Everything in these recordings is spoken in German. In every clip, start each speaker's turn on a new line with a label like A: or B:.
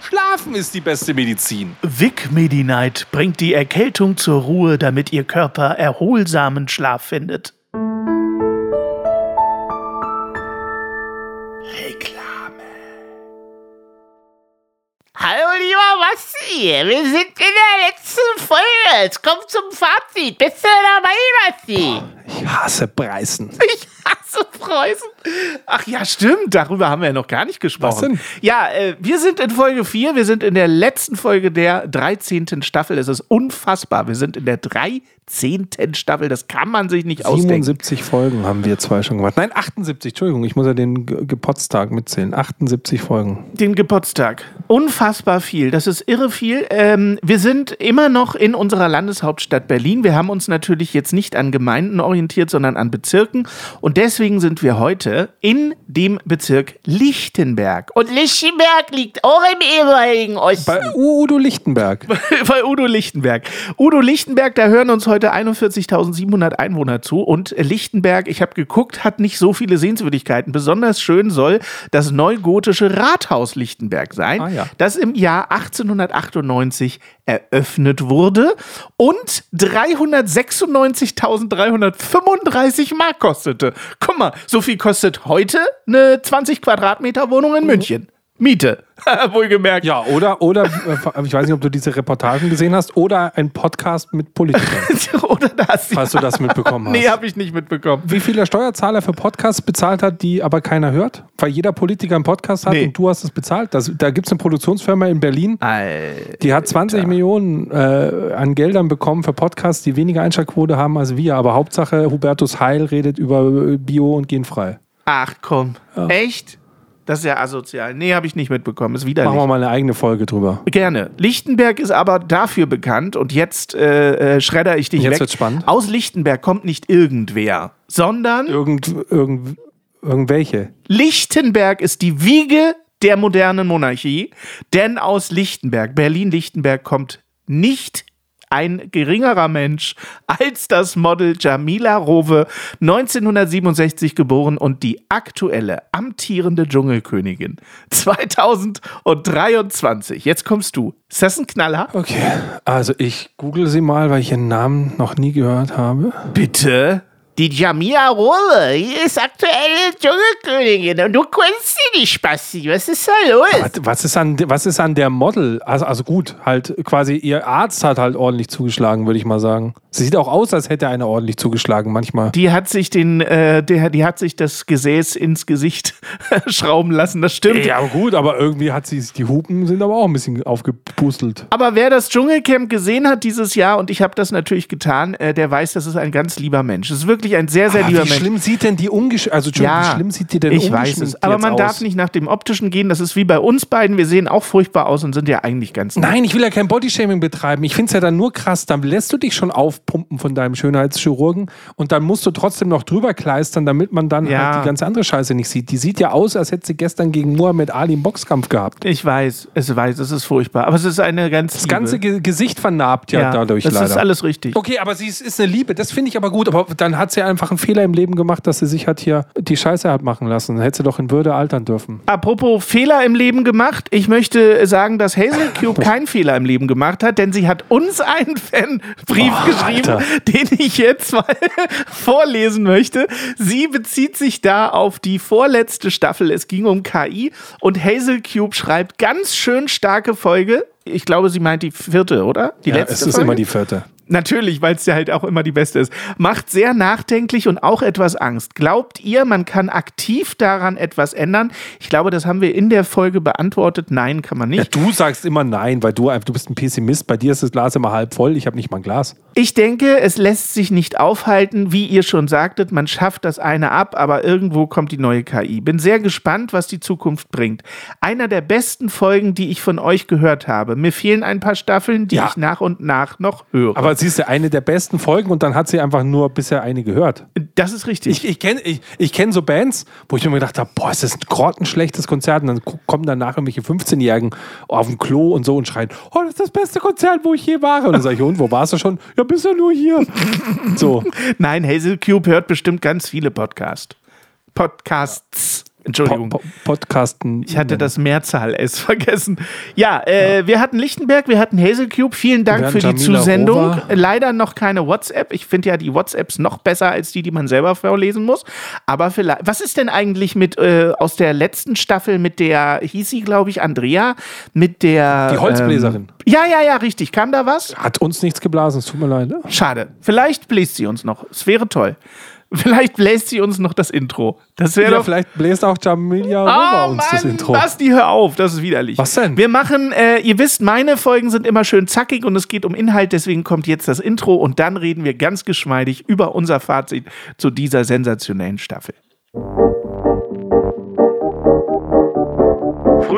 A: Schlafen ist die beste Medizin.
B: Vic Medi-Night bringt die Erkältung zur Ruhe, damit Ihr Körper erholsamen Schlaf findet.
C: Hallo lieber Basti, wir sind in der letzten Folge. Jetzt kommt zum Fazit. Bist du dabei, Basti?
A: Ich hasse Preisen.
B: Ich hasse Preußen. Ach ja, stimmt. Darüber haben wir ja noch gar nicht gesprochen.
A: Was denn?
B: Ja, äh, wir sind in Folge 4. Wir sind in der letzten Folge der 13. Staffel. Es ist unfassbar. Wir sind in der 13 zehnten Staffel. Das kann man sich nicht
A: 77 Folgen haben wir zwei schon gemacht. Nein, 78. Entschuldigung, ich muss ja den Geburtstag mitzählen. 78 Folgen.
B: Den Geburtstag. Unfassbar viel. Das ist irre viel. Ähm, wir sind immer noch in unserer Landeshauptstadt Berlin. Wir haben uns natürlich jetzt nicht an Gemeinden orientiert, sondern an Bezirken. Und deswegen sind wir heute in dem Bezirk Lichtenberg.
C: Und Lichtenberg liegt auch im ehemaligen Osten.
A: Bei Udo Lichtenberg.
B: Bei Udo Lichtenberg. Udo Lichtenberg, da hören uns heute heute 41.700 Einwohner zu und Lichtenberg, ich habe geguckt, hat nicht so viele Sehenswürdigkeiten. Besonders schön soll das neugotische Rathaus Lichtenberg sein, ah, ja. das im Jahr 1898 eröffnet wurde und 396.335 Mark kostete. Guck mal, so viel kostet heute eine 20 Quadratmeter Wohnung in München. Miete. Wohlgemerkt.
A: Ja, oder, oder, äh, ich weiß nicht, ob du diese Reportagen gesehen hast, oder ein Podcast mit Politikern.
B: oder das.
A: Falls du das mitbekommen hast.
B: Nee, habe ich nicht mitbekommen.
A: Wie viel der Steuerzahler für Podcasts bezahlt hat, die aber keiner hört? Weil jeder Politiker einen Podcast hat nee. und du hast es bezahlt. Das, da gibt es eine Produktionsfirma in Berlin,
B: Alter.
A: die hat 20 Millionen äh, an Geldern bekommen für Podcasts, die weniger Einschaltquote haben als wir. Aber Hauptsache, Hubertus Heil redet über Bio und genfrei.
B: Ach komm. Ja. Echt? Das ist ja asozial. Nee, habe ich nicht mitbekommen. Ist widerlich.
A: Machen wir mal eine eigene Folge drüber.
B: Gerne. Lichtenberg ist aber dafür bekannt und jetzt äh, äh, schredder ich dich
A: jetzt
B: weg.
A: Wird's spannend.
B: Aus Lichtenberg kommt nicht irgendwer, sondern
A: irgend, irgend, irgendwelche.
B: Lichtenberg ist die Wiege der modernen Monarchie, denn aus Lichtenberg, Berlin-Lichtenberg kommt nicht ein geringerer Mensch als das Model Jamila Rowe, 1967 geboren und die aktuelle amtierende Dschungelkönigin 2023. Jetzt kommst du. Ist das ein Knaller?
A: Okay, also ich google sie mal, weil ich ihren Namen noch nie gehört habe.
B: Bitte?
C: Die Jamia die ist aktuelle Dschungelkönigin und du kennst sie nicht, Spasti. Was ist da los?
A: was, ist an, was ist an der Model? Also, also gut, halt quasi ihr Arzt hat halt ordentlich zugeschlagen, würde ich mal sagen. Sie sieht auch aus, als hätte einer ordentlich zugeschlagen manchmal.
B: Die hat sich den, äh, der, die hat sich das Gesäß ins Gesicht schrauben lassen, das stimmt.
A: Ja, gut, aber irgendwie hat sie, die Hupen sind aber auch ein bisschen aufgepustelt.
B: Aber wer das Dschungelcamp gesehen hat dieses Jahr, und ich habe das natürlich getan, äh, der weiß, das ist ein ganz lieber Mensch. Es ist wirklich wirklich ein sehr, sehr aber lieber
A: wie
B: Mensch.
A: Wie schlimm sieht denn die ungesch also ja, wie schlimm sieht die denn
B: Ich weiß es, aber man aus? darf nicht nach dem optischen gehen. Das ist wie bei uns beiden. Wir sehen auch furchtbar aus und sind ja eigentlich ganz
A: nett. Nein, ich will ja kein Bodyshaming betreiben. Ich finde es ja dann nur krass. Dann lässt du dich schon aufpumpen von deinem Schönheitschirurgen und dann musst du trotzdem noch drüber kleistern, damit man dann ja. halt die ganze andere Scheiße nicht sieht. Die sieht ja aus, als hätte sie gestern gegen Muhammad Ali einen Boxkampf gehabt.
B: Ich weiß, es weiß, es ist furchtbar. Aber es ist eine ganz.
A: Das Liebe. ganze Ge Gesicht vernarbt ja, ja dadurch
B: das
A: leider.
B: Das ist alles richtig.
A: Okay, aber sie ist, ist eine Liebe. Das finde ich aber gut. Aber dann hat sie einfach einen Fehler im Leben gemacht, dass sie sich hat hier die Scheiße hat machen lassen. Dann hätte sie doch in Würde altern dürfen.
B: Apropos Fehler im Leben gemacht. Ich möchte sagen, dass Hazel Cube keinen Fehler im Leben gemacht hat, denn sie hat uns einen Fanbrief oh, geschrieben, Alter. den ich jetzt mal vorlesen möchte. Sie bezieht sich da auf die vorletzte Staffel. Es ging um KI und Hazel Cube schreibt ganz schön starke Folge. Ich glaube, sie meint die vierte, oder?
A: Die ja, letzte es ist Folge? immer die vierte.
B: Natürlich, weil es ja halt auch immer die beste ist. Macht sehr nachdenklich und auch etwas Angst. Glaubt ihr, man kann aktiv daran etwas ändern? Ich glaube, das haben wir in der Folge beantwortet. Nein, kann man nicht.
A: Ja, du sagst immer nein, weil du, du bist ein Pessimist. Bei dir ist das Glas immer halb voll. Ich habe nicht mal ein Glas.
B: Ich denke, es lässt sich nicht aufhalten, wie ihr schon sagtet, man schafft das eine ab, aber irgendwo kommt die neue KI. Bin sehr gespannt, was die Zukunft bringt. Einer der besten Folgen, die ich von euch gehört habe. Mir fehlen ein paar Staffeln, die
A: Ja.
B: ich nach und nach noch höre.
A: Aber siehst du, eine der besten Folgen und dann hat sie einfach nur bisher eine gehört.
B: das ist richtig.
A: Ich, ich kenne ich, ich kenn so Bands, wo ich mir gedacht habe, boah, ist das ein grottenschlechtes Konzert. Und dann kommen danach irgendwelche 15-Jährigen auf dem Klo und so und schreien, oh, das ist das beste Konzert, wo ich je war. Und dann sage ich, und, wo warst du schon? Ja, bist ja nur hier. So.
B: Nein, Hazel Cube hört bestimmt ganz viele Podcasts. Podcasts. Entschuldigung.
A: Po- po- Podcasten.
B: Ich hatte das Mehrzahl S vergessen. Ja, äh, wir hatten Lichtenberg, wir hatten Hazel Cube. Vielen Dank für die
A: Jamila
B: Zusendung.
A: Rover.
B: Leider noch keine WhatsApp. Ich finde ja die WhatsApps noch besser als die, die man selber vorlesen muss. Aber vielleicht. Was ist denn eigentlich mit äh, aus der letzten Staffel mit der hieß sie, glaube ich, Andrea, mit der
A: Die Holzbläserin.
B: Ähm, ja, ja, ja, richtig. Kam da was?
A: Hat uns nichts geblasen, es tut mir leid. Ne?
B: Schade. Vielleicht bläst sie uns noch. Es wäre toll. Vielleicht bläst sie uns noch das Intro. Das wäre
A: Ja,
B: doch
A: vielleicht bläst auch Jamilia Rover uns das Intro.
B: Basti, hör auf, das ist widerlich.
A: Was denn?
B: Wir machen, äh, ihr wisst, meine Folgen sind immer schön zackig und es geht um Inhalt, deswegen kommt jetzt das Intro und dann reden wir ganz geschmeidig über unser Fazit zu dieser sensationellen Staffel.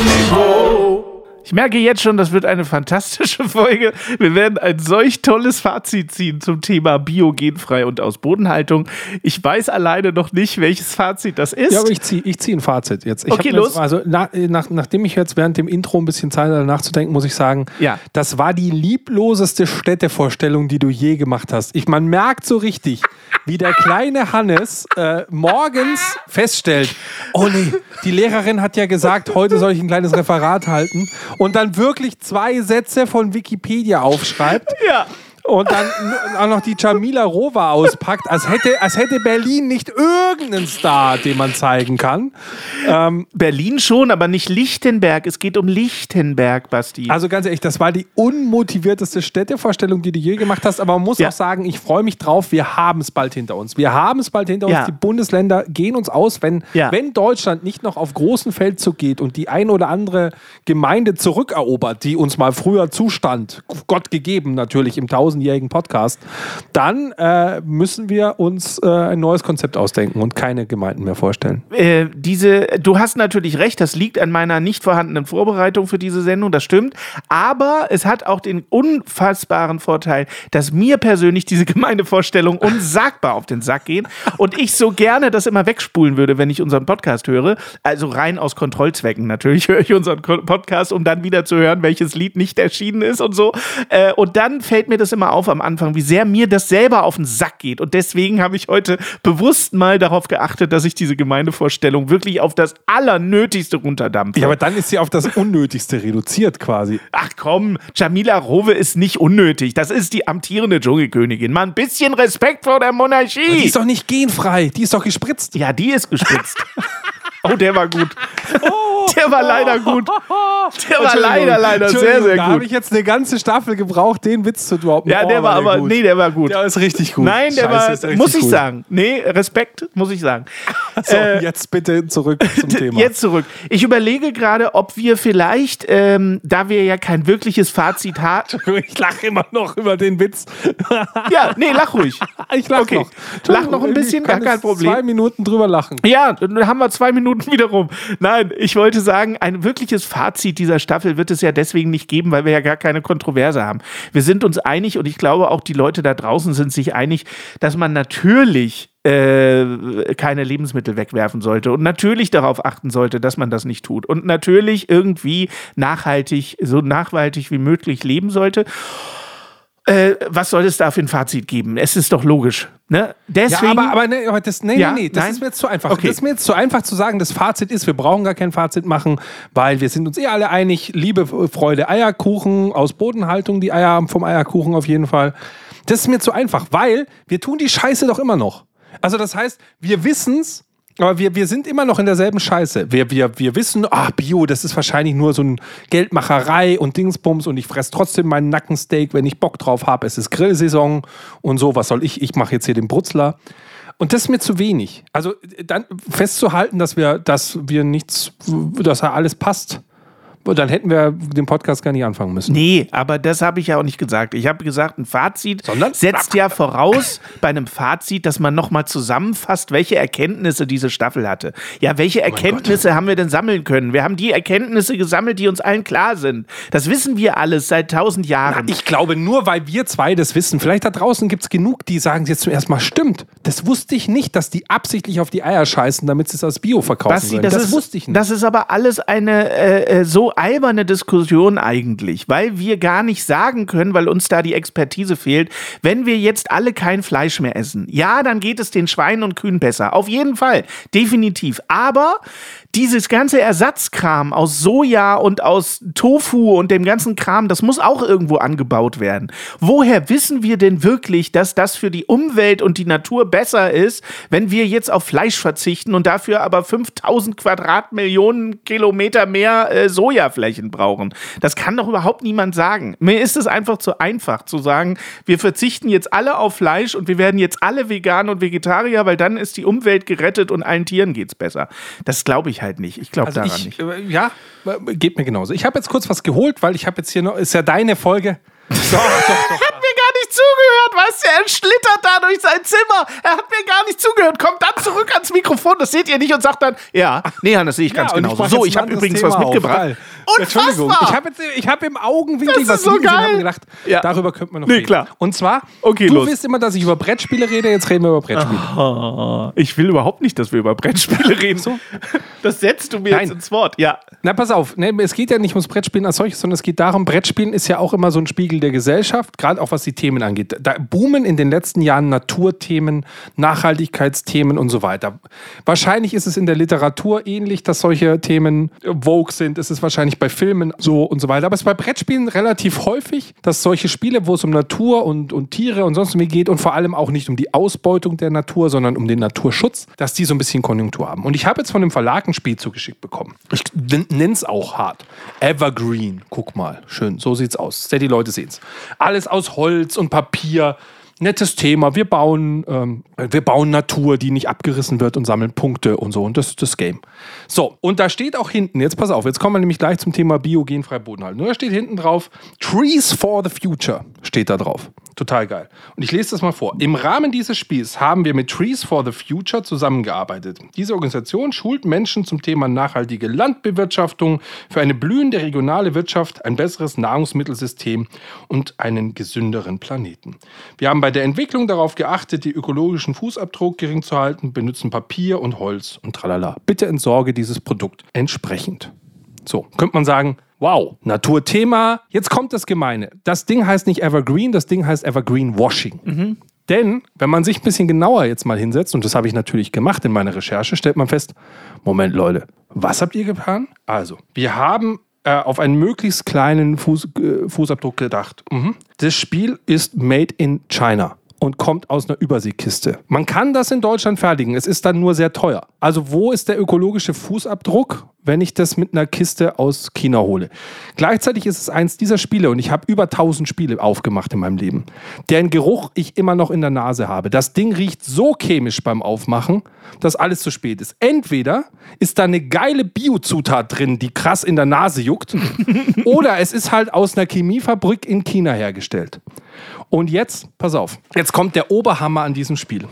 B: auf niedrigem Niveau. Ich merke jetzt schon, das wird eine fantastische Folge. Wir werden ein solch tolles Fazit ziehen zum Thema biogenfrei und aus Bodenhaltung. Ich weiß alleine noch nicht, welches Fazit das ist.
A: Ja, aber ich ziehe ich zieh ein Fazit jetzt. Ich
B: Okay, los.
A: Jetzt, also na, nach, nachdem ich jetzt während dem Intro ein bisschen Zeit hatte nachzudenken, muss ich sagen,
B: Ja.
A: das war die liebloseste Städtevorstellung, die du je gemacht hast. Ich, man merkt so richtig, wie der kleine Hannes äh, morgens feststellt, oh nee, die Lehrerin hat ja gesagt, heute soll ich ein kleines Referat halten und dann wirklich zwei Sätze von Wikipedia aufschreibt.
B: ja.
A: Und dann auch noch die Jamila Rover auspackt, als hätte, als hätte Berlin nicht irgendeinen Star, den man zeigen kann.
B: Berlin schon, aber nicht Lichtenberg. Es geht um Lichtenberg, Basti.
A: Also ganz ehrlich, das war die unmotivierteste Städtevorstellung, die du je gemacht hast. Aber man muss
B: Ja.
A: auch sagen, ich freue mich drauf. Wir haben es bald hinter uns. Wir haben es bald hinter uns.
B: Ja.
A: Die Bundesländer gehen uns aus, wenn,
B: Ja.
A: wenn Deutschland nicht noch auf großen Feldzug geht und die ein oder andere Gemeinde zurückerobert, die uns mal früher zustand, Gott gegeben natürlich im tausendjährigen Podcast, dann äh, müssen wir uns äh, ein neues Konzept ausdenken und keine Gemeinden mehr vorstellen.
B: äh, diese, du hast natürlich recht, das liegt an meiner nicht vorhandenen Vorbereitung für diese Sendung, das stimmt. Aber es hat auch den unfassbaren Vorteil, dass mir persönlich diese Gemeindevorstellungen unsagbar auf den Sack gehen und ich so gerne das immer wegspulen würde, wenn ich unseren Podcast höre. Also rein aus Kontrollzwecken natürlich höre ich unseren Podcast, um dann wieder zu hören, welches Lied nicht erschienen ist und so. Äh, und dann fällt mir das immer auf am Anfang, wie sehr mir das selber auf den Sack geht. Und deswegen habe ich heute bewusst mal darauf geachtet, dass ich diese Gemeindevorstellung wirklich auf das Allernötigste runterdampfe.
A: Ja, aber dann ist sie auf das Unnötigste reduziert quasi.
B: Ach komm, Jamila Rowe ist nicht unnötig. Das ist die amtierende Dschungelkönigin. Mal ein bisschen Respekt vor der
A: Die
B: Monarchie.
A: ist doch nicht genfrei, die ist doch gespritzt.
B: ja, die ist gespitzt. oh, der war gut. Der war leider gut. Der war leider, leider sehr, sehr
A: Da habe
B: gut.
A: ich jetzt eine ganze Staffel gebraucht, den Witz zu droppen.
B: Ja,
A: Oh,
B: der war aber,
A: gut.
B: nee, der war gut.
A: Der ist richtig gut.
B: Nein, der
A: Scheiße,
B: war, muss ich
A: gut.
B: sagen. Nee, Respekt, muss ich sagen.
A: So,
B: Äh,
A: jetzt bitte zurück zum Thema.
B: Jetzt zurück. Ich überlege gerade, ob wir vielleicht, ähm, da wir ja kein wirkliches Fazit haben.
A: Ich lache immer noch über den Witz.
B: Ja, nee, lach ruhig.
A: Ich lache
B: Okay.
A: noch.
B: Lach noch ein bisschen, gar kein Problem.
A: Zwei Minuten drüber lachen.
B: Ja, dann haben wir zwei Minuten wieder rum. Nein, ich wollte sagen, ein wirkliches Fazit dieser Staffel wird es ja deswegen nicht geben, weil wir ja gar keine Kontroverse haben. Wir sind uns einig und ich glaube auch die Leute da draußen sind sich einig, dass man natürlich äh, keine Lebensmittel wegwerfen sollte und natürlich darauf achten sollte, dass man das nicht tut und natürlich irgendwie nachhaltig, so nachhaltig wie möglich leben sollte. Äh, was soll es da für ein Fazit geben? Es ist doch logisch. Ne?
A: Ja,
B: Deswegen,
A: aber, aber, nee, aber das, nee,
B: Ja,
A: nee, nee, das
B: nein?
A: ist mir jetzt zu einfach.
B: Okay.
A: Das ist mir jetzt zu einfach zu sagen, das Fazit ist, wir brauchen gar kein Fazit machen, weil wir sind uns eh alle einig, Liebe, Freude, Eierkuchen aus Bodenhaltung, die Eier vom Eierkuchen auf jeden Fall. Das ist mir zu einfach, weil wir tun die Scheiße doch immer noch. Also das heißt, wir wissen's, aber wir, wir sind immer noch in derselben Scheiße. Wir, wir, wir wissen, ah, Bio, das ist wahrscheinlich nur so ein Geldmacherei und Dingsbums und ich fresse trotzdem meinen Nackensteak, wenn ich Bock drauf habe. Es ist Grillsaison und so. Was soll ich? Ich mache jetzt hier den Brutzler. Und das ist mir zu wenig. Also dann festzuhalten, dass wir, dass wir nichts, dass da alles passt. Dann hätten wir den Podcast gar nicht anfangen müssen.
B: Nee, aber das habe ich ja auch nicht gesagt. Ich habe gesagt, ein Fazit
A: Sondern?
B: setzt ja voraus bei einem Fazit, dass man nochmal zusammenfasst, welche Erkenntnisse diese Staffel hatte. Ja, welche Erkenntnisse haben wir denn sammeln können? Wir haben die Erkenntnisse gesammelt, die uns allen klar sind. Das wissen wir alles seit tausend Jahren.
A: Ich glaube, nur weil wir zwei das wissen, vielleicht da draußen gibt es genug, die sagen jetzt zuerst mal, stimmt, das wusste ich nicht, dass die absichtlich auf die Eier scheißen, damit sie es als Bio verkaufen
B: Basti,
A: sollen.
B: das,
A: Das,
B: ist,
A: wusste ich nicht.
B: Das ist aber alles eine äh, äh, alberne Diskussion eigentlich, weil wir gar nicht sagen können, weil uns da die Expertise fehlt, wenn wir jetzt alle kein Fleisch mehr essen. Ja, dann geht es den Schweinen und Kühen besser. Auf jeden Fall. Definitiv. Aber dieses ganze Ersatzkram aus Soja und aus Tofu und dem ganzen Kram, das muss auch irgendwo angebaut werden. Woher wissen wir denn wirklich, dass das für die Umwelt und die Natur besser ist, wenn wir jetzt auf Fleisch verzichten und dafür aber 5000 Quadratmillionen Kilometer mehr äh, Sojaflächen brauchen? Das kann doch überhaupt niemand sagen. Mir ist es einfach zu einfach zu sagen, wir verzichten jetzt alle auf Fleisch und wir werden jetzt alle vegan und Vegetarier, weil dann ist die Umwelt gerettet und allen Tieren geht's besser. Das glaube ich halt nicht. Ich glaube
A: Also
B: daran
A: ich,
B: nicht.
A: äh, ja, geht mir genauso. Ich habe jetzt kurz was geholt, weil ich habe jetzt hier noch, ist ja deine Folge. Doch, doch, doch.
B: Zugehört, weißt du? Er schlittert da durch sein Zimmer. Er hat mir gar nicht zugehört. Kommt dann zurück ans Mikrofon, das seht ihr nicht und sagt dann, ja, nee, das sehe ich ganz
A: Ja,
B: genauso.
A: mach
B: So, ich habe übrigens
A: Thema
B: was
A: auf. Geil. Entschuldigung,
B: Unfassbar!
A: ich habe jetzt, ich habe im Augenwinkel was
B: so
A: gesehen, mir gedacht,
B: Ja.
A: darüber könnte man noch
B: Nee,
A: reden.
B: klar.
A: Und zwar,
B: Okay,
A: du
B: los.
A: willst immer, dass ich über Brettspiele rede, jetzt reden wir über Brettspiele.
B: Oh, ich will überhaupt nicht, dass wir über Brettspiele reden.
A: So.
B: Das setzt du mir
A: Nein.
B: jetzt ins Wort. Ja.
A: Na, pass auf, ne, es geht ja nicht ums Brettspielen als solches, sondern es geht darum, Brettspielen ist ja auch immer so ein Spiegel der Gesellschaft, gerade auch was die Themen angeht. Da boomen in den letzten Jahren Naturthemen, Nachhaltigkeitsthemen und so weiter. Wahrscheinlich ist es in der Literatur ähnlich, dass solche Themen äh, vogue sind. Es ist wahrscheinlich bei Filmen so und so weiter. Aber es ist bei Brettspielen relativ häufig, dass solche Spiele, wo es um Natur und, und Tiere und sonst wie geht und vor allem auch nicht um die Ausbeutung der Natur, sondern um den Naturschutz, dass die so ein bisschen Konjunktur haben. Und ich habe jetzt von dem Verlag ein Spiel zugeschickt bekommen. Ich nenne es auch hart. Evergreen. Guck mal. Schön. So sieht's aus. Die Leute sehen's. Alles aus Holz und Papier. Nettes Thema. Wir bauen, ähm, wir bauen Natur, die nicht abgerissen wird und sammeln Punkte und so. Und das ist das Game. So, und da steht auch hinten, jetzt pass auf, jetzt kommen wir nämlich gleich zum Thema biogenfrei Bodenhaltung. Da steht hinten drauf, Trees for the Future steht da drauf. Total geil. Und ich lese das mal vor. Im Rahmen dieses Spiels haben wir mit Trees for the Future zusammengearbeitet. Diese Organisation schult Menschen zum Thema nachhaltige Landbewirtschaftung für eine blühende regionale Wirtschaft, ein besseres Nahrungsmittelsystem und einen gesünderen Planeten. Wir haben bei der Entwicklung darauf geachtet, die ökologischen Fußabdruck gering zu halten, benutzen Papier und Holz und tralala. Bitte entsorge dieses Produkt entsprechend. So, könnte man sagen, wow, Naturthema, jetzt kommt das Gemeine. Das Ding heißt nicht Evergreen, das Ding heißt Evergreen Washing. Denn, wenn man sich ein bisschen genauer jetzt mal hinsetzt, und das habe ich natürlich gemacht in meiner Recherche, stellt man fest, Moment Leute, was habt ihr getan? Also, wir haben äh, auf einen möglichst kleinen Fuß, äh, Fußabdruck gedacht. Mhm. Das Spiel ist made in China und kommt aus einer Überseekiste. Man kann das in Deutschland fertigen, es ist dann nur sehr teuer. Also wo ist der ökologische Fußabdruck, wenn ich das mit einer Kiste aus China hole? Gleichzeitig ist es eins dieser Spiele und ich habe über 1000 Spiele aufgemacht in meinem Leben, deren Geruch ich immer noch in der Nase habe. Das Ding riecht so chemisch beim Aufmachen, dass alles zu spät ist. Entweder ist da eine geile Biozutat drin, die krass in der Nase juckt, oder es ist halt aus einer Chemiefabrik in China hergestellt. Und jetzt, pass auf, jetzt kommt der Oberhammer an diesem Spiel.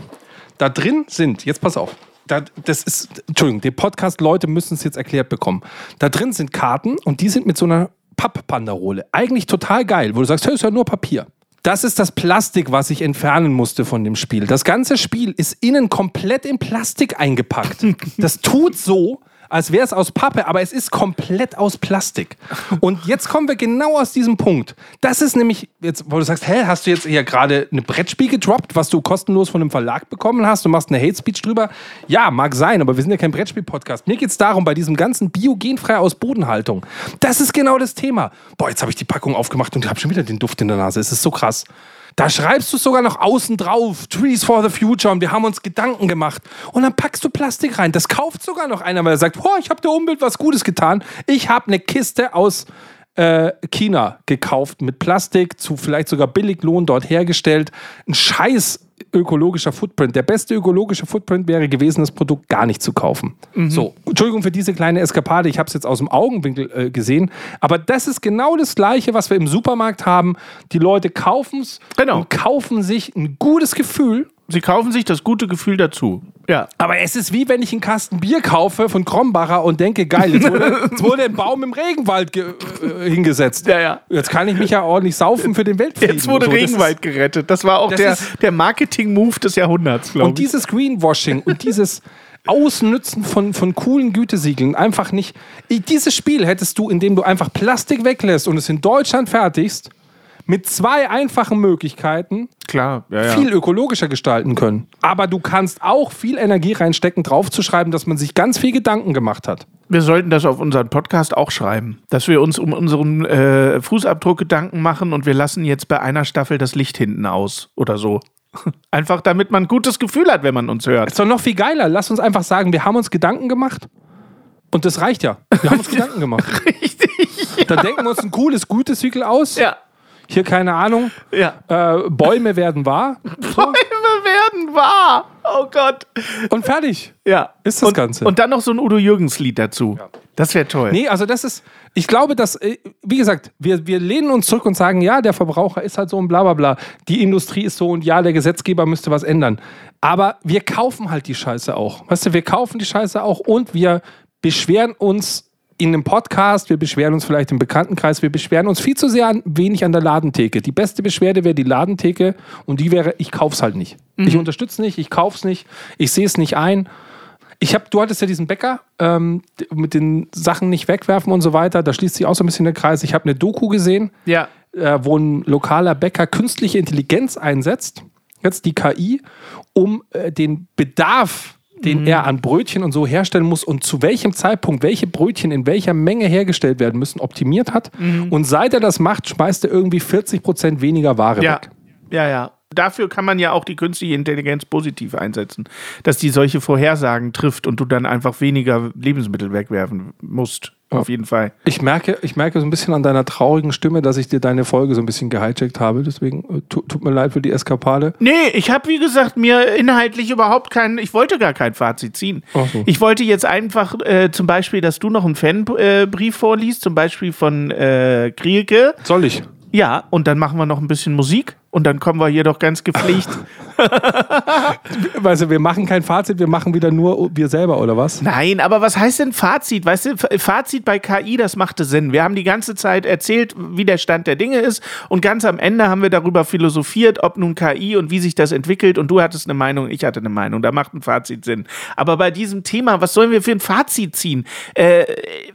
A: Da drin sind, jetzt pass auf, da, das ist, Entschuldigung, die Podcast-Leute müssen es jetzt erklärt bekommen. Da drin sind Karten und die sind mit so einer Pappbanderole. Eigentlich total geil, wo du sagst, hey, ist ja nur Papier. Das ist das Plastik, was ich entfernen musste von dem Spiel. Das ganze Spiel ist innen komplett in Plastik eingepackt. Das tut so, als wäre es aus Pappe, aber es ist komplett aus Plastik. Und jetzt kommen wir genau aus diesem Punkt. Das ist nämlich, jetzt, wo du sagst, hä, hast du jetzt hier gerade eine Brettspiel gedroppt, was du kostenlos von einem Verlag bekommen hast? Du machst eine Hate Speech drüber? Ja, mag sein, aber wir sind ja kein Brettspiel-Podcast. Mir geht es darum, bei diesem ganzen biogenfrei aus Bodenhaltung. Das ist genau das Thema. Boah, jetzt habe ich die Packung aufgemacht und habe schon wieder den Duft in der Nase. Es ist so krass. Da schreibst du sogar noch außen drauf, Trees for the Future und wir haben uns Gedanken gemacht. Und dann packst du Plastik rein. Das kauft sogar noch einer, weil er sagt, boah, ich habe der Umwelt was Gutes getan. Ich habe eine Kiste aus äh, China gekauft mit Plastik, zu vielleicht sogar Billiglohn dort hergestellt. Ein scheiß ökologischer Footprint. Der beste ökologische Footprint wäre gewesen, das Produkt gar nicht zu kaufen. So, Entschuldigung für diese kleine Eskapade, ich habe es jetzt aus dem Augenwinkel äh, gesehen, aber das ist genau das Gleiche, was wir im Supermarkt haben. Die Leute kaufen es
D: Genau.
A: und kaufen sich ein gutes Gefühl.
D: Sie kaufen sich das gute Gefühl dazu. Ja.
A: Aber es ist wie wenn ich einen Kasten Bier kaufe von Krombacher und denke, geil, jetzt wurde, jetzt wurde ein Baum im Regenwald ge äh, hingesetzt.
D: Ja, ja.
A: Jetzt kann ich mich ja ordentlich saufen für den Weltfrieden.
D: Jetzt wurde
A: So, das
D: Regenwald gerettet. Das war auch
A: das
D: der, der Marketing-Move des Jahrhunderts, glaube
A: Und
D: ich.
A: dieses Greenwashing und dieses Ausnützen von, von coolen Gütesiegeln einfach nicht. Dieses Spiel hättest du, indem du einfach Plastik weglässt und es in Deutschland fertigst, mit zwei einfachen Möglichkeiten
D: Klar, ja, ja.
A: viel ökologischer gestalten können. Aber du kannst auch viel Energie reinstecken, draufzuschreiben, dass man sich ganz viel Gedanken gemacht hat.
D: Wir sollten das auf unseren Podcast auch schreiben, dass wir uns um unseren äh, Fußabdruck Gedanken machen und wir lassen jetzt bei einer Staffel das Licht hinten aus oder so. Einfach damit man ein gutes Gefühl hat, wenn man uns hört.
A: Ist doch noch viel geiler. Lass uns einfach sagen, wir haben uns Gedanken gemacht. Und das reicht ja. Wir haben uns Gedanken gemacht.
D: Richtig.
A: Dann denken wir uns ein cooles Gütesiegel aus.
D: Ja.
A: Hier, keine Ahnung.
D: Ja.
A: Äh, Bäume werden wahr.
D: Bäume werden wahr. Oh Gott.
A: Und fertig.
D: Ja.
A: Ist das
D: und,
A: Ganze.
D: Und dann noch so ein Udo Jürgens-Lied dazu. Das wäre toll.
A: Nee, also das ist, ich glaube, dass, äh, wie gesagt, wir, wir lehnen uns zurück und sagen, ja, der Verbraucher ist halt so und bla bla bla. Die Industrie ist so und ja, der Gesetzgeber müsste was ändern. Aber wir kaufen halt die Scheiße auch. Weißt du, wir kaufen die Scheiße auch und wir beschweren uns in einem Podcast, wir beschweren uns vielleicht im Bekanntenkreis, wir beschweren uns viel zu sehr an, wenig an der Ladentheke. Die beste Beschwerde wäre die Ladentheke und die wäre, ich kauf's halt nicht. Ich unterstütze nicht, ich kauf's nicht, ich sehe es nicht ein. Ich habe, du hattest ja diesen Bäcker ähm, mit den Sachen nicht wegwerfen und so weiter. Da schließt sich auch so ein bisschen der Kreis. Ich habe eine Doku gesehen,
D: Ja.
A: äh, wo ein lokaler Bäcker künstliche Intelligenz einsetzt, jetzt die KI, um äh, den Bedarf, den er an Brötchen und so herstellen muss und zu welchem Zeitpunkt welche Brötchen in welcher Menge hergestellt werden müssen, optimiert hat. Und seit er das macht, schmeißt er irgendwie 40 Prozent weniger Ware
D: Ja.
A: weg.
D: Ja, ja. Dafür kann man ja auch die künstliche Intelligenz positiv einsetzen, dass die solche Vorhersagen trifft und du dann einfach weniger Lebensmittel wegwerfen musst. Auf jeden Fall.
A: Ich merke, ich merke so ein bisschen an deiner traurigen Stimme, dass ich dir deine Folge so ein bisschen gehijackt habe. Deswegen äh, tu, tut mir leid für die Eskapade.
D: Nee, ich habe, wie gesagt, mir inhaltlich überhaupt kein, ich wollte gar kein Fazit ziehen.
A: So.
D: Ich wollte jetzt einfach äh, zum Beispiel, dass du noch einen Fanbrief äh, vorliest, zum Beispiel von äh, Krielke.
A: Soll ich?
D: Ja, und dann machen wir noch ein bisschen Musik und dann kommen wir hier doch ganz gepflegt.
A: Also wir machen kein Fazit, wir machen wieder nur wir selber, oder was?
D: Nein, aber was heißt denn Fazit? Weißt du, Fazit bei KI, das machte Sinn. Wir haben die ganze Zeit erzählt, wie der Stand der Dinge ist und ganz am Ende haben wir darüber philosophiert, ob nun KI und wie sich das entwickelt und du hattest eine Meinung, ich hatte eine Meinung. Da macht ein Fazit Sinn. Aber bei diesem Thema, was sollen wir für ein Fazit ziehen? Äh,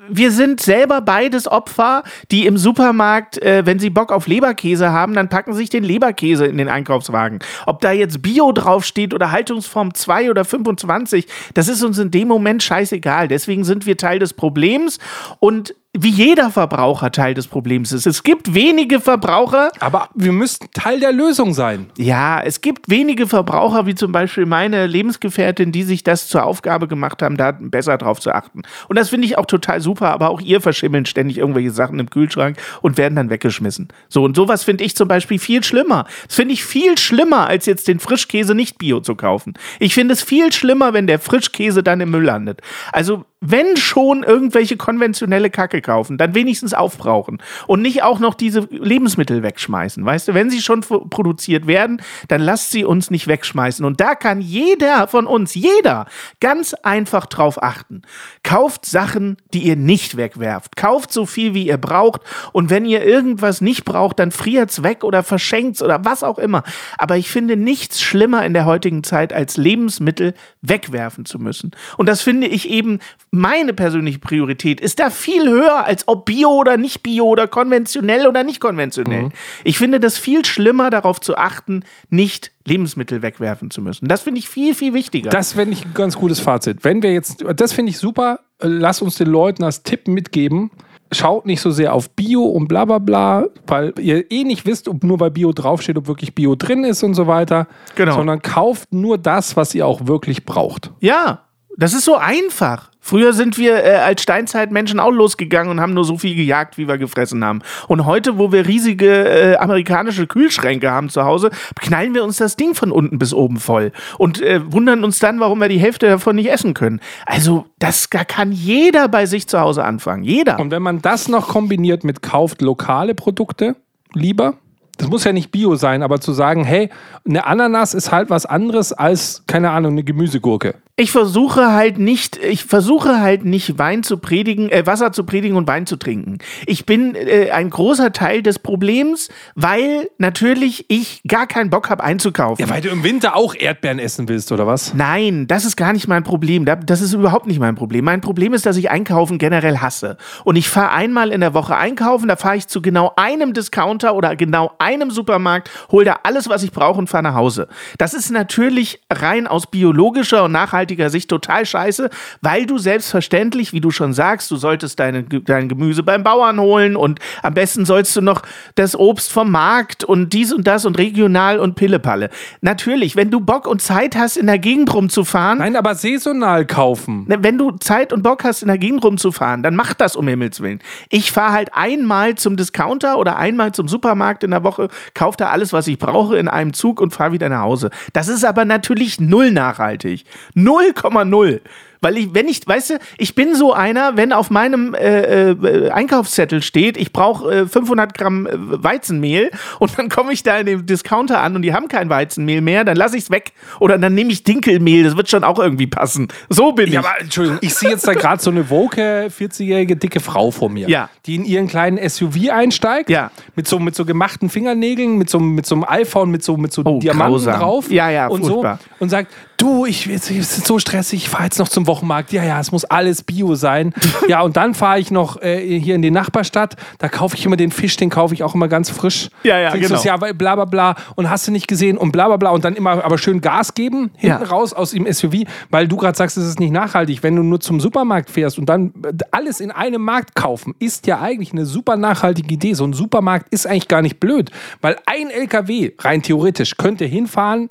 D: wir sind selber beides Opfer, die im Supermarkt, äh, wenn sie Bock auf Leberkäse haben, dann packen sich den Leberkäse in den Einkaufswagen. Ob da jetzt Bio draufsteht oder Haltungsform 2 oder 25, das ist uns in dem Moment scheißegal. Deswegen sind wir Teil des Problems und wie jeder Verbraucher Teil des Problems ist. Es gibt wenige Verbraucher,
A: Aber wir müssten Teil der Lösung sein.
D: ja, es gibt wenige Verbraucher, wie zum Beispiel meine Lebensgefährtin, die sich das zur Aufgabe gemacht haben, da besser drauf zu achten. Und das finde ich auch total super, aber auch ihr verschimmeln ständig irgendwelche Sachen im Kühlschrank und werden dann weggeschmissen. So, und sowas finde ich zum Beispiel viel schlimmer. Das finde ich viel schlimmer, als jetzt den Frischkäse nicht bio zu kaufen. Ich finde es viel schlimmer, wenn der Frischkäse dann im Müll landet. Also, wenn schon irgendwelche konventionelle Kacke kaufen, dann wenigstens aufbrauchen und nicht auch noch diese Lebensmittel wegschmeißen. Weißt du, wenn sie schon produziert werden, dann lasst sie uns nicht wegschmeißen. Und da kann jeder von uns, jeder, ganz einfach drauf achten. Kauft Sachen, die ihr nicht wegwerft. Kauft so viel, wie ihr braucht. Und wenn ihr irgendwas nicht braucht, dann friert's weg oder verschenkt's oder was auch immer. Aber ich finde nichts schlimmer in der heutigen Zeit, als Lebensmittel wegwerfen zu müssen. Und das finde ich eben meine persönliche Priorität ist da viel höher, als ob Bio oder nicht Bio oder konventionell oder nicht konventionell. Ich finde das viel schlimmer, darauf zu achten, nicht Lebensmittel wegwerfen zu müssen. Das finde ich viel, viel wichtiger.
A: Das finde ich ein ganz gutes Fazit. Wenn wir jetzt, das finde ich super, lass uns den Leuten als Tipp mitgeben. Schaut nicht so sehr auf Bio und bla bla bla, weil ihr eh nicht wisst, ob nur bei Bio draufsteht, ob wirklich Bio drin ist und so weiter.
D: Genau.
A: Sondern kauft nur das, was ihr auch wirklich braucht.
D: ja, das ist so einfach. Früher sind wir äh, als Steinzeitmenschen auch losgegangen und haben nur so viel gejagt, wie wir gefressen haben. Und heute, wo wir riesige äh, amerikanische Kühlschränke haben zu Hause, knallen wir uns das Ding von unten bis oben voll und äh, wundern uns dann, warum wir die Hälfte davon nicht essen können. Also, das da kann jeder bei sich zu Hause anfangen. Jeder.
A: Und wenn man das noch kombiniert mit kauft lokale Produkte, lieber, das muss ja nicht Bio sein, aber zu sagen, hey, eine Ananas ist halt was anderes als, keine Ahnung, eine Gemüsegurke.
D: Ich versuche halt nicht, ich versuche halt nicht Wein zu predigen, äh, Wasser zu predigen und Wein zu trinken. Ich bin äh, ein großer Teil des Problems, weil natürlich ich gar keinen Bock habe einzukaufen.
A: Ja, weil du im Winter auch Erdbeeren essen willst, oder was?
D: Nein, das ist gar nicht mein Problem. Da- Das ist überhaupt nicht mein Problem. Mein Problem ist, dass ich Einkaufen generell hasse. Und ich fahre einmal in der Woche einkaufen, da fahre ich zu genau einem Discounter oder genau einem Supermarkt, hole da alles, was ich brauche und fahre nach Hause. Das ist natürlich rein aus biologischer und nachhaltiger Sicht total scheiße, weil du selbstverständlich, wie du schon sagst, du solltest deine, dein Gemüse beim Bauern holen und am besten sollst du noch das Obst vom Markt und dies und das und regional und Pillepalle. Natürlich, wenn du Bock und Zeit hast, in der Gegend rumzufahren,
A: Nein, aber saisonal kaufen.
D: Wenn du Zeit und Bock hast, in der Gegend rumzufahren, dann mach das um Himmels Willen. Ich fahre halt einmal zum Discounter oder einmal zum Supermarkt in der Woche, kaufe da alles, was ich brauche, in einem Zug und fahre wieder nach Hause. Das ist aber natürlich null nachhaltig. 0,0. Weil ich, wenn ich, weißt du, ich bin so einer, wenn auf meinem äh, äh, Einkaufszettel steht, ich brauche äh, 500 Gramm äh, Weizenmehl und dann komme ich da in dem Discounter an und die haben kein Weizenmehl mehr, dann lasse ich es weg. Oder dann nehme ich Dinkelmehl, das wird schon auch irgendwie passen. So bin
A: Ja,
D: ich.
A: aber Entschuldigung, ich sehe jetzt da gerade so eine woke, 40-jährige dicke Frau vor mir,
D: Ja.
A: die in ihren kleinen SUV einsteigt,
D: Ja.
A: mit, so, mit so gemachten Fingernägeln, mit so, mit so einem iPhone, mit so, mit so
D: Oh,
A: Diamanten
D: grausam.
A: drauf
D: Ja, ja,
A: und so und sagt, du, ich, es ist so stressig, ich fahre jetzt noch zum Wochenmarkt, ja, ja, es muss alles Bio sein. ja, und dann fahre ich noch äh, hier in die Nachbarstadt, da kaufe ich immer den Fisch, den kaufe ich auch immer ganz frisch.
D: Ja, ja,
A: Kriegst
D: genau.
A: das, ja, weil bla bla bla und hast du nicht gesehen und bla bla bla und dann immer aber schön Gas geben, hinten
D: Ja.
A: raus aus dem SUV, weil du gerade sagst, es ist nicht nachhaltig. Wenn du nur zum Supermarkt fährst und dann äh, alles in einem Markt kaufen, ist ja eigentlich eine super nachhaltige Idee. So ein Supermarkt ist eigentlich gar nicht blöd, weil ein LKW rein theoretisch könnte hinfahren,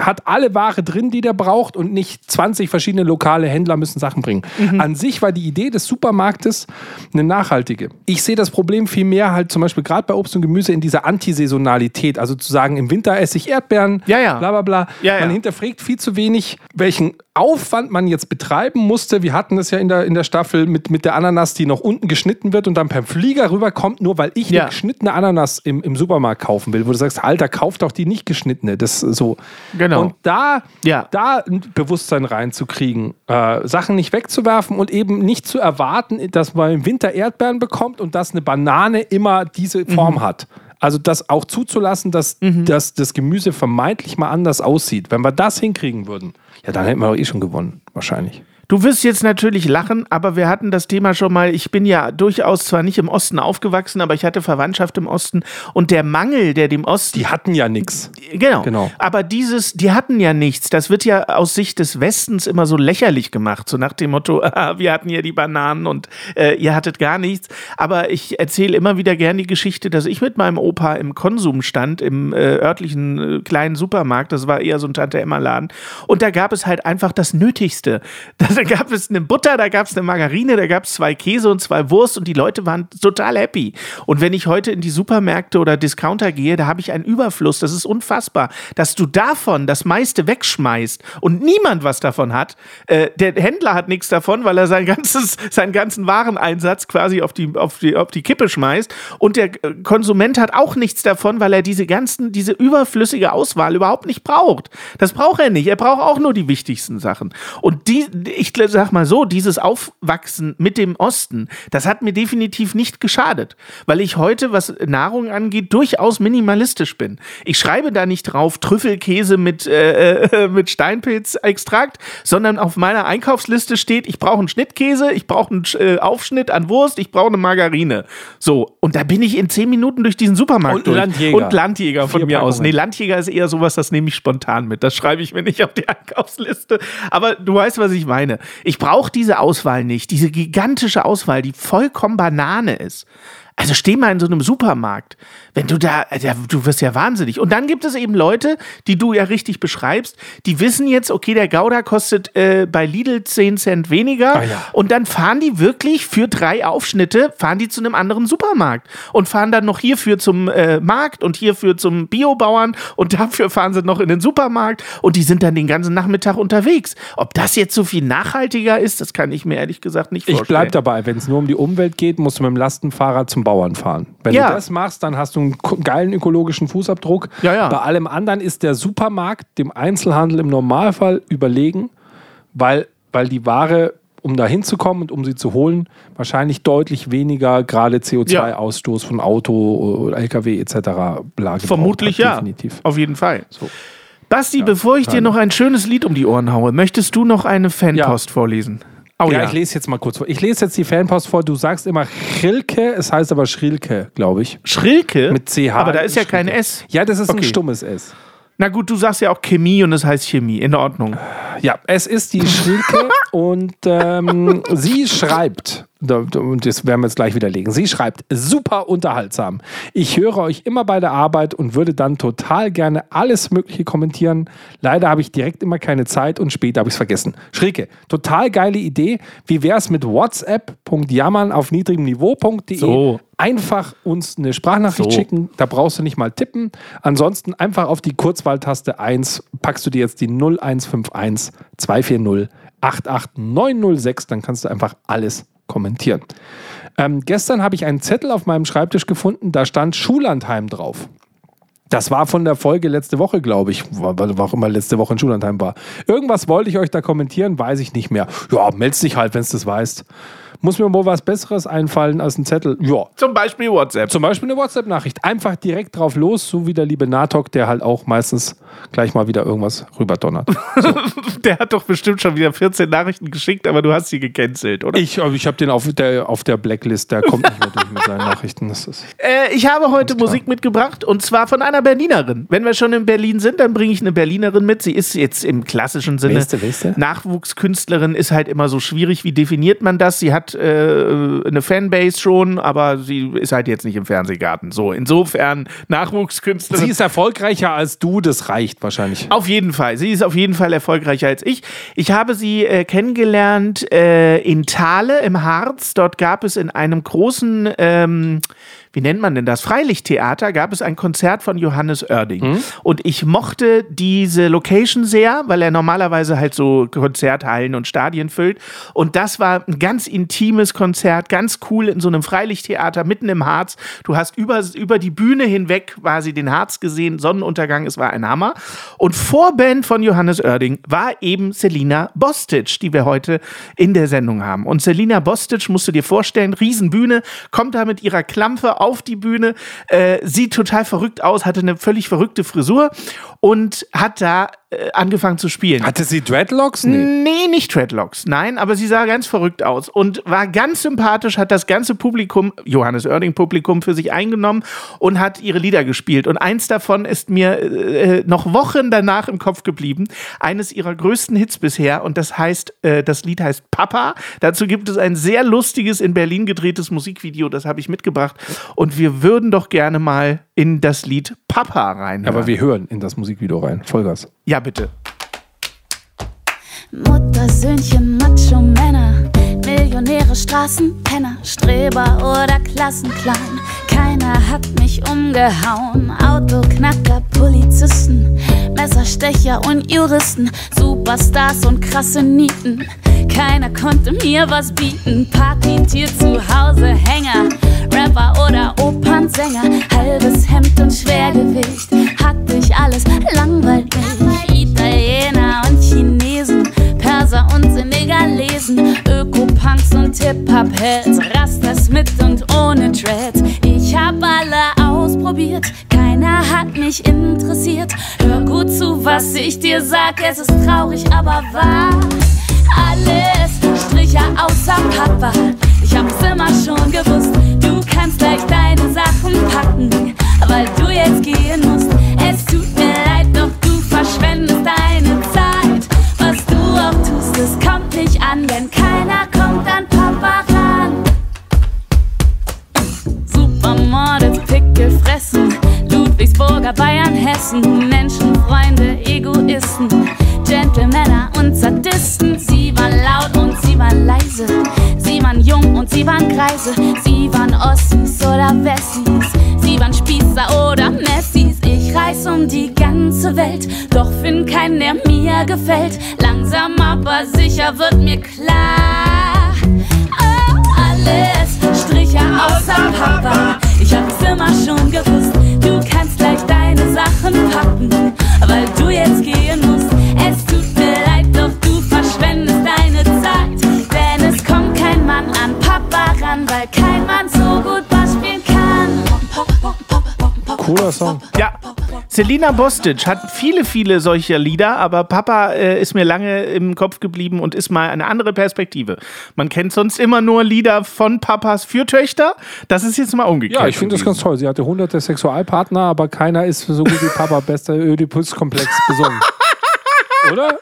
A: hat alle Ware drin, die der braucht und nicht 20 verschiedene lokale Händler müssen Sachen bringen. An sich war die Idee des Supermarktes eine nachhaltige. Ich sehe das Problem viel mehr halt zum Beispiel gerade bei Obst und Gemüse in dieser Antisaisonalität. Also zu sagen, im Winter esse ich Erdbeeren,
D: Ja, ja.
A: bla bla bla.
D: Ja, ja.
A: Man hinterfragt viel zu wenig, welchen Aufwand man jetzt betreiben musste. Wir hatten das ja in der, in der Staffel mit, mit der Ananas, die noch unten geschnitten wird und dann per Flieger rüberkommt, nur weil ich
D: Ja.
A: eine geschnittene Ananas im, im Supermarkt kaufen will, wo du sagst, Alter, kauf doch die nicht geschnittene. Das ist so.
D: Genau.
A: Und da,
D: Ja.
A: da ein Bewusstsein reinzukriegen, äh, Sachen nicht wegzuwerfen und eben nicht zu erwarten, dass man im Winter Erdbeeren bekommt und dass eine Banane immer diese Form hat. Also das auch zuzulassen, dass, dass das Gemüse vermeintlich mal anders aussieht. Wenn wir das hinkriegen würden, ja, dann hätten wir doch eh schon gewonnen, wahrscheinlich.
D: Du wirst jetzt natürlich lachen, aber wir hatten das Thema schon mal. Ich bin ja durchaus zwar nicht im Osten aufgewachsen, aber ich hatte Verwandtschaft im Osten und der Mangel, der dem Osten
A: Die hatten ja nichts.
D: Genau.
A: Genau.
D: Aber dieses, die hatten ja nichts. Das wird ja aus Sicht des Westens immer so lächerlich gemacht. So nach dem Motto, ah, wir hatten ja die Bananen und äh, ihr hattet gar nichts. Aber ich erzähle immer wieder gern die Geschichte, dass ich mit meinem Opa im Konsum stand, im äh, örtlichen äh, kleinen Supermarkt. Das war eher so ein Tante-Emma-Laden. Und da gab es halt einfach das Nötigste. Da gab es eine Butter, da gab es eine Margarine, da gab es zwei Käse und zwei Wurst und die Leute waren total happy. Und wenn ich heute in die Supermärkte oder Discounter gehe, da habe ich einen Überfluss. Das ist unfassbar, dass du davon das meiste wegschmeißt und niemand was davon hat. Äh, der Händler hat nichts davon, weil er sein ganzes, seinen ganzen Wareneinsatz quasi auf die, auf die, auf die Kippe schmeißt. Und der äh, Konsument hat auch nichts davon, weil er diese ganzen, diese überflüssige Auswahl überhaupt nicht braucht. Das braucht er nicht. Er braucht auch nur die wichtigsten Sachen. Und die, ich sag mal so, dieses Aufwachsen mit dem Osten, das hat mir definitiv nicht geschadet, weil ich heute, was Nahrung angeht, durchaus minimalistisch bin. Ich schreibe da nicht drauf Trüffelkäse mit, äh, äh, mit Steinpilzextrakt, sondern auf meiner Einkaufsliste steht, ich brauche einen Schnittkäse, ich brauche einen äh, Aufschnitt an Wurst, ich brauche eine Margarine. So, und da bin ich in zehn Minuten durch diesen Supermarkt
A: Und
D: durch.
A: Landjäger.
D: Und Landjäger von
A: Vier
D: mir aus.
A: Packungen.
D: Nee, Landjäger ist eher sowas, das nehme ich spontan mit. Das schreibe ich mir nicht auf die Einkaufsliste. Aber du weißt, was ich meine. Ich brauche diese Auswahl nicht. Diese gigantische Auswahl, die vollkommen Banane ist. Also steh mal in so einem Supermarkt. Wenn du da, ja, du wirst ja wahnsinnig. Und dann gibt es eben Leute, die du ja richtig beschreibst, die wissen jetzt, okay, der Gouda kostet äh, bei Lidl 10 Cent weniger.
A: Ah ja.
D: Und dann fahren die wirklich für drei Aufschnitte, fahren die zu einem anderen Supermarkt und fahren dann noch hierfür zum äh, Markt und hierfür zum Biobauern und dafür fahren sie noch in den Supermarkt und die sind dann den ganzen Nachmittag unterwegs. Ob das jetzt so viel nachhaltiger ist, das kann ich mir ehrlich gesagt nicht
A: Ich
D: vorstellen.
A: bleib dabei, wenn es nur um die Umwelt geht, musst du mit dem Lastenfahrrad zum Bauern fahren. Wenn
D: Ja.
A: du das machst, dann hast du einen geilen ökologischen Fußabdruck.
D: Ja, ja.
A: Bei allem anderen ist der Supermarkt dem Einzelhandel im Normalfall überlegen, weil, weil die Ware, um da hinzukommen und um sie zu holen, wahrscheinlich deutlich weniger gerade CO2-Ausstoß von Auto, LKW etc.
D: Vermutlich
A: braucht
D: ja.
A: hat, Definitiv.
D: Auf jeden Fall. Basti, bevor ich dir noch ein schönes Lied um die Ohren haue, möchtest du noch eine Fanpost vorlesen? Oh
A: ja, ich lese jetzt mal kurz vor. Ich lese jetzt die Fanpost vor. Du sagst immer Chrilke, es heißt aber Schrilke, glaube ich.
D: Schrilke?
A: Mit CH.
D: Aber da ist ja kein
A: Schrilke.
D: S.
A: Ja, das ist ein
D: Okay.
A: stummes S.
D: Na gut, du sagst ja auch Chemie und es heißt Chemie. In Ordnung.
A: Ja, es ist die Schrilke und ähm, sie schreibt, und das werden wir jetzt gleich widerlegen, sie schreibt, super unterhaltsam. Ich höre euch immer bei der Arbeit und würde dann total gerne alles Mögliche kommentieren. Leider habe ich direkt immer keine Zeit und später habe ich es vergessen. Schrilke, total geile Idee. Wie wäre es mit whatsapp.jammern auf niedrigem Niveau.de?
D: So.
A: Einfach uns eine Sprachnachricht
D: So.
A: schicken, da brauchst du nicht mal tippen. Ansonsten einfach auf die Kurzwahltaste 1 packst du dir jetzt die 0151 240 88906, dann kannst du einfach alles kommentieren. Ähm, gestern habe ich einen Zettel auf meinem Schreibtisch gefunden, da stand Schullandheim drauf. Das war von der Folge letzte Woche, glaube ich, weil auch immer letzte Woche in Schullandheim war. Irgendwas wollte ich euch da kommentieren, weiß ich nicht mehr. Ja, meld's dich halt, wenn du das weißt. Muss mir wohl was Besseres einfallen als ein Zettel. Ja,
D: Zum Beispiel WhatsApp.
A: zum Beispiel eine WhatsApp-Nachricht. Einfach direkt drauf los, so wie der liebe Natok, der halt auch meistens gleich mal wieder irgendwas rüberdonnert.
D: Der hat doch bestimmt schon wieder 14 Nachrichten geschickt, aber du hast sie gecancelt, oder?
A: Ich, ich habe den auf der, auf der Blacklist, der kommt nicht mehr durch mit seinen Nachrichten. Das ist
D: Äh, ich habe heute Musik mitgebracht und zwar von einer Berlinerin. Wenn wir schon in Berlin sind, dann bringe ich eine Berlinerin mit. Sie ist jetzt im klassischen Sinne
A: der, wer ist der?
D: Nachwuchskünstlerin, ist halt immer so schwierig. Wie definiert man das? Sie hat äh, eine Fanbase schon, aber sie ist halt jetzt nicht im Fernsehgarten. So, insofern Nachwuchskünstlerin.
A: Sie ist erfolgreicher als du, das reicht wahrscheinlich.
D: Auf jeden Fall. Sie ist auf jeden Fall erfolgreicher als ich. Ich habe sie äh, kennengelernt äh, in Thale im Harz. Dort gab es in einem großen, ähm, wie nennt man denn das? Freilichttheater gab es ein Konzert von Johannes Oerding. Und ich mochte diese Location sehr, weil er normalerweise halt so Konzerthallen und Stadien füllt. Und das war ein ganz intimes Konzert, ganz cool in so einem Freilichttheater mitten im Harz. Du hast über, über die Bühne hinweg quasi den Harz gesehen, Sonnenuntergang, es war ein Hammer. Und Vorband von Johannes Oerding war eben Selina Bostic, die wir heute in der Sendung haben. Und Selina Bostic, musst du dir vorstellen, Riesenbühne, kommt da mit ihrer Klampe auf die Bühne, äh, sieht total verrückt aus, hatte eine völlig verrückte Frisur und hat da angefangen zu spielen.
A: Hatte sie Dreadlocks? Nee.
D: Nee, nicht Dreadlocks. Nein, aber sie sah ganz verrückt aus und war ganz sympathisch, hat das ganze Publikum, Johannes Oerding-Publikum, für sich eingenommen und hat ihre Lieder gespielt. Und eins davon ist mir äh, noch Wochen danach im Kopf geblieben. Eines ihrer größten Hits bisher und das heißt, äh, das Lied heißt Papa. Dazu gibt es ein sehr lustiges, in Berlin gedrehtes Musikvideo, das habe ich mitgebracht. Und wir würden doch gerne mal in das Lied Papa rein.
A: Aber wir hören in das Musikvideo rein. Vollgas.
D: ja, bitte.
E: Mutter, Söhnchen, Macho-Männer, Millionäre, Straßenpenner, Streber oder Klassenclown. Keiner hat mich umgehauen. Autoknacker, Polizisten, Messerstecher und Juristen, Superstars und krasse Nieten. Keiner konnte mir was bieten. Partytier zu Hause, Hänger, Rapper oder Opernsänger, halbes Hemd und Schwergewicht. Hatte ich alles, langweilig. Italiener und Chinesen, Perser und Senegalesen. und Hip-Hop-Hits, Rastas mit und ohne Dreads. Ich hab alle ausprobiert, keiner hat mich interessiert. Hör gut zu, was ich dir sag, es ist traurig, aber wahr. Alles Striche außer Papa. Ich hab's immer schon gewusst, du kannst gleich deine Sachen packen, weil du jetzt gehen musst. Es tut mir leid, doch du verschwendest deine es kommt nicht an, wenn keiner kommt an Papa ran. Supermodels, Pickel fressen, Ludwigsburger, Bayern, Hessen, Menschenfreunde, Egoisten, Gentlemänner und Sadisten. Sie waren laut und sie waren leise, sie waren jung und sie waren greise, sie waren Ossis oder Wessis, sie waren Spießer oder Messis. Ich reis um die ganze Welt, doch find keinen, der mir gefällt. Langsam aber sicher wird mir klar. Oh, alles Striche außer Papa. Ich hab's immer schon gewusst, du kannst gleich deine Sachen packen, weil du jetzt gehen musst. Es tut mir leid, doch du verschwendest deine Zeit. Denn es kommt kein Mann an Papa ran, weil kein Mann so gut Bass spielen kann.
A: Cooler Song.
D: Ja, Selina Bostic hat viele, viele solcher Lieder, aber Papa äh, ist mir lange im Kopf geblieben und ist mal eine andere Perspektive. Man kennt sonst immer nur Lieder von Papas für Töchter. Das ist jetzt mal umgekehrt.
A: Ja, ich finde das ganz toll. Sie hatte hunderte Sexualpartner, aber keiner ist so gut wie Papa bester Ödipus-Komplex besungen. Oder?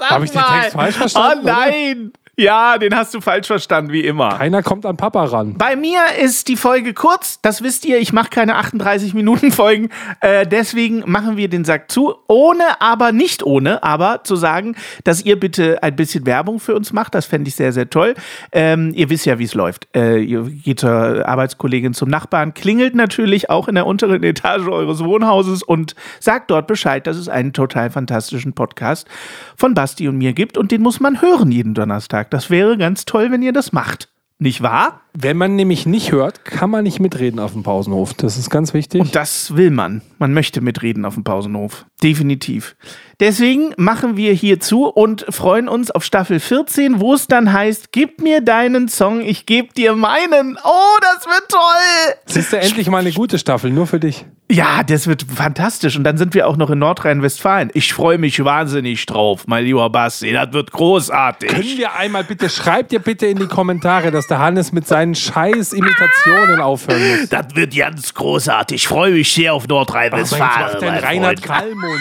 A: Habe ich den Text falsch verstanden?
D: Oh nein! Ja, den hast du falsch verstanden, wie immer.
A: Keiner kommt an Papa ran.
D: Bei mir ist die Folge kurz, das wisst ihr, ich mache keine 38 Minuten Folgen, äh, deswegen machen wir den Sack zu, ohne aber nicht ohne, aber zu sagen, dass ihr bitte ein bisschen Werbung für uns macht, das fände ich sehr, sehr toll. Ähm, ihr wisst ja, wie es läuft. Äh, ihr geht zur Arbeitskollegin zum Nachbarn, klingelt natürlich auch in der unteren Etage eures Wohnhauses und sagt dort Bescheid, dass es einen total fantastischen Podcast von Basti und mir gibt und den muss man hören jeden Donnerstag. Das wäre ganz toll, wenn ihr das macht. Nicht wahr?
A: Wenn man nämlich nicht hört, kann man nicht mitreden auf dem Pausenhof. Das ist ganz wichtig.
D: Und das will man. Man möchte mitreden auf dem Pausenhof. Definitiv. Deswegen machen wir hier zu und freuen uns auf Staffel 14, wo es dann heißt, gib mir deinen Song, ich geb dir meinen. Oh, das wird toll.
A: Siehst du endlich mal eine gute Staffel, nur für dich.
D: Ja, das wird fantastisch. Und dann sind wir auch noch in Nordrhein-Westfalen. Ich freue mich wahnsinnig drauf, mein lieber Basti. Das wird großartig.
A: Können wir einmal bitte, schreibt ihr bitte in die Kommentare, dass der Hannes mit seinen scheiß Imitationen aufhören muss.
D: das wird ganz großartig. Ich freue mich sehr auf Nordrhein-Westfalen.
A: macht denn Reinhard. Kallmund?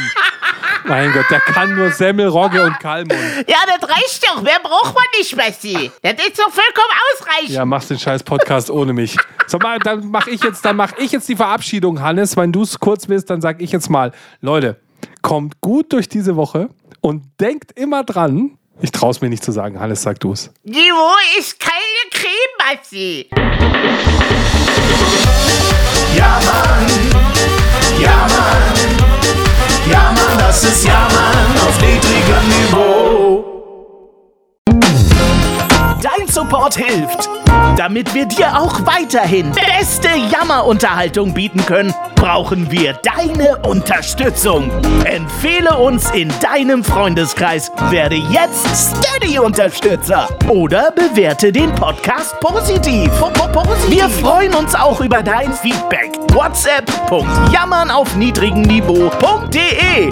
A: mein Gott, der kann nur Semmel, Rogge und Kallmund.
B: Ja, das reicht doch. Mehr braucht man nicht, Messi. Das ist doch vollkommen ausreichend.
A: Ja, machst den scheiß Podcast ohne mich. So, mal, dann mache ich jetzt, dann mache ich jetzt die Verabschiedung, Hannes. Wenn du es kurz willst, dann sag ich jetzt mal, Leute, kommt gut durch diese Woche und denkt immer dran. Ich traue es mir nicht zu sagen, Hannes, sag du es.
B: Niveau ist keine Creme, Messi.
F: Ja, Mann. Ja, Mann. Ja, Mann, das ist Ja, Mann auf niedrigem Niveau. Dein Support hilft. Damit wir dir auch weiterhin beste Jammerunterhaltung bieten können, brauchen wir deine Unterstützung. Empfehle uns in deinem Freundeskreis, werde jetzt Steady-Unterstützer oder bewerte den Podcast positiv. Po- po- positiv. Wir freuen uns auch über dein Feedback. WhatsApp.jammern auf niedrigem Niveau.de.